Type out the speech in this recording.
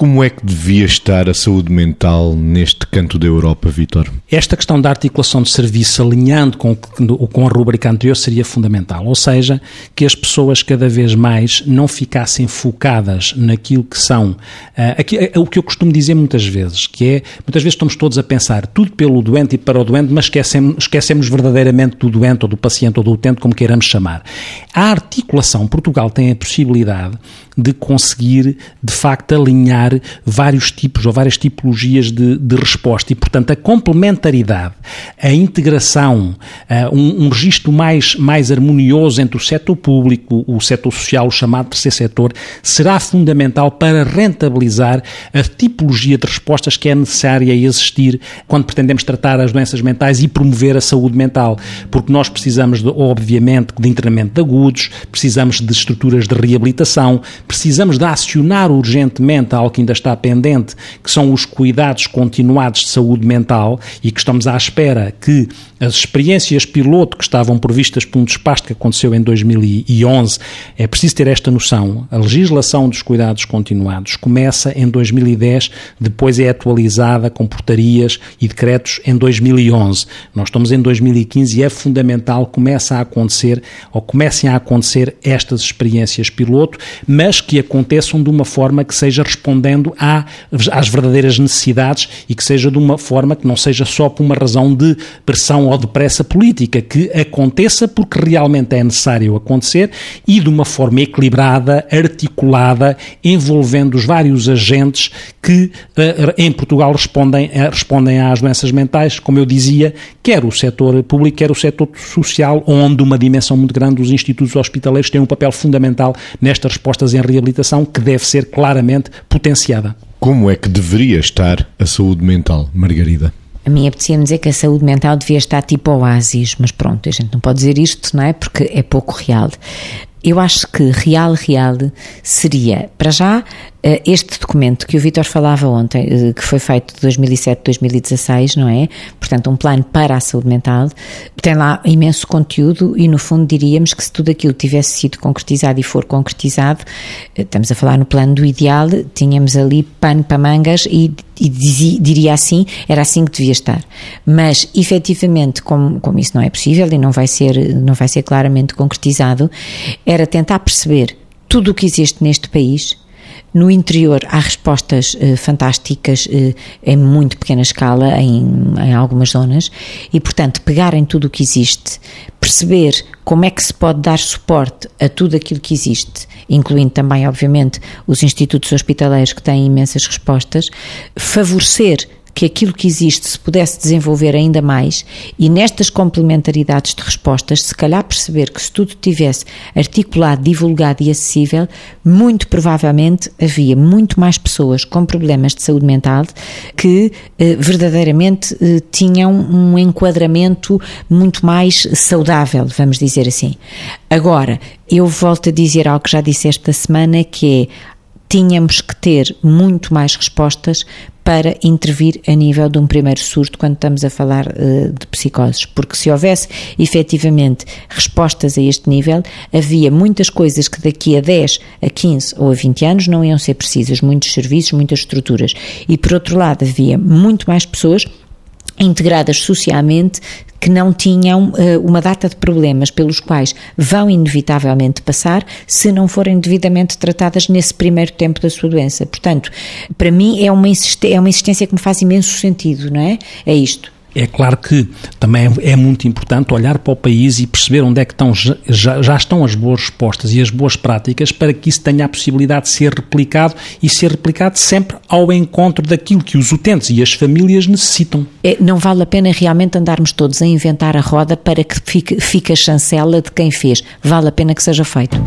Como é que devia estar a saúde mental neste canto da Europa, Vitor? Esta questão da articulação de serviço alinhando com, com a rubrica anterior seria fundamental, ou seja, que as pessoas cada vez mais não ficassem focadas naquilo que são, uh, aqui, uh, o que eu costumo dizer muitas vezes, que é, muitas vezes estamos todos a pensar tudo pelo doente e para o doente, mas esquecemos, esquecemos verdadeiramente do doente ou do paciente ou do utente, como queiramos chamar. A articulação, Portugal tem a possibilidade de conseguir, de facto, alinhar vários tipos ou várias tipologias de, de resposta. E, portanto, a complementaridade, a integração, uh, um, um registro mais, mais harmonioso entre o setor público, o setor social, o chamado terceiro setor, será fundamental para rentabilizar a tipologia de respostas que é necessária existir quando pretendemos tratar as doenças mentais e promover a saúde mental, porque nós precisamos, de, obviamente, de internamento de agudos, precisamos de estruturas de reabilitação, precisamos de acionar urgentemente algo ainda está pendente, que são os cuidados continuados de saúde mental e que estamos à espera que as experiências piloto que estavam previstas por um despacho que aconteceu em 2011, é preciso ter esta noção. A legislação dos cuidados continuados começa em 2010, depois é atualizada com portarias e decretos em 2011. Nós estamos em 2015 e é fundamental comece a acontecer ou comecem a acontecer estas experiências piloto, mas que aconteçam de uma forma que seja respondendo à, às verdadeiras necessidades e que seja de uma forma que não seja só por uma razão de pressão ou depressa política, que aconteça porque realmente é necessário acontecer e de uma forma equilibrada, articulada, envolvendo os vários agentes que uh, em Portugal respondem, uh, respondem às doenças mentais, como eu dizia, quer o setor público, quer o setor social, onde uma dimensão muito grande dos institutos hospitaleiros têm um papel fundamental nestas respostas em reabilitação que deve ser claramente Como é que deveria estar a saúde mental, Margarida? A mim apetecia-me dizer que a saúde mental devia estar tipo oásis, mas pronto, a gente não pode dizer isto, não é? Porque é pouco real. Eu acho que real, real seria, para já, este documento que o Vitor falava ontem, eh, que foi feito de 2007-2016, não é? Portanto, um plano para a saúde mental, tem lá imenso conteúdo e, no fundo, diríamos que se tudo aquilo tivesse sido concretizado e for concretizado, eh, estamos a falar no plano do ideal, tínhamos ali pano para mangas e, e dizia, diria assim, era assim que devia estar. Mas, efetivamente, como, como isso não é possível e não vai ser, não vai ser claramente concretizado, era tentar perceber tudo o que existe neste país no interior há respostas uh, fantásticas uh, em muito pequena escala, em, em, algumas zonas, e portanto pegarem tudo o que existe, perceber como é que se pode dar suporte a tudo aquilo que existe, incluindo também, obviamente, os institutos hospitaleiros que têm imensas respostas, favorecer que aquilo que existe se pudesse desenvolver ainda mais e nestas complementaridades de respostas, se calhar perceber que se tudo tivesse articulado, divulgado e acessível, muito provavelmente havia muito mais pessoas com problemas de saúde mental que eh, verdadeiramente eh, tinham um enquadramento muito mais saudável, vamos dizer assim. Agora, eu volto a dizer algo que já disse esta semana, que é tínhamos que ter muito mais respostas para intervir a nível de um primeiro surto quando estamos a falar uh, de psicoses, porque se houvesse efetivamente respostas a este nível, havia muitas coisas que daqui a 10, a 15 ou a 20 anos não iam ser precisas, muitos serviços, muitas estruturas. E por outro lado, havia muito mais pessoas integradas socialmente que não tinham uh, uma data de problemas pelos quais vão inevitavelmente passar se não forem devidamente tratadas nesse primeiro tempo da sua doença. Portanto, para mim é uma, é uma insistência que me faz imenso sentido, não é? É isto. É claro que também é muito importante olhar para o país e perceber onde é que estão, já, já, estão as boas respostas e as boas práticas para que isso tenha a possibilidade de ser replicado e ser replicado sempre ao encontro daquilo que os utentes e as famílias necessitam. É, não vale a pena realmente andarmos todos a inventar a roda para que fique, fique a chancela de quem fez. Vale a pena que seja feito.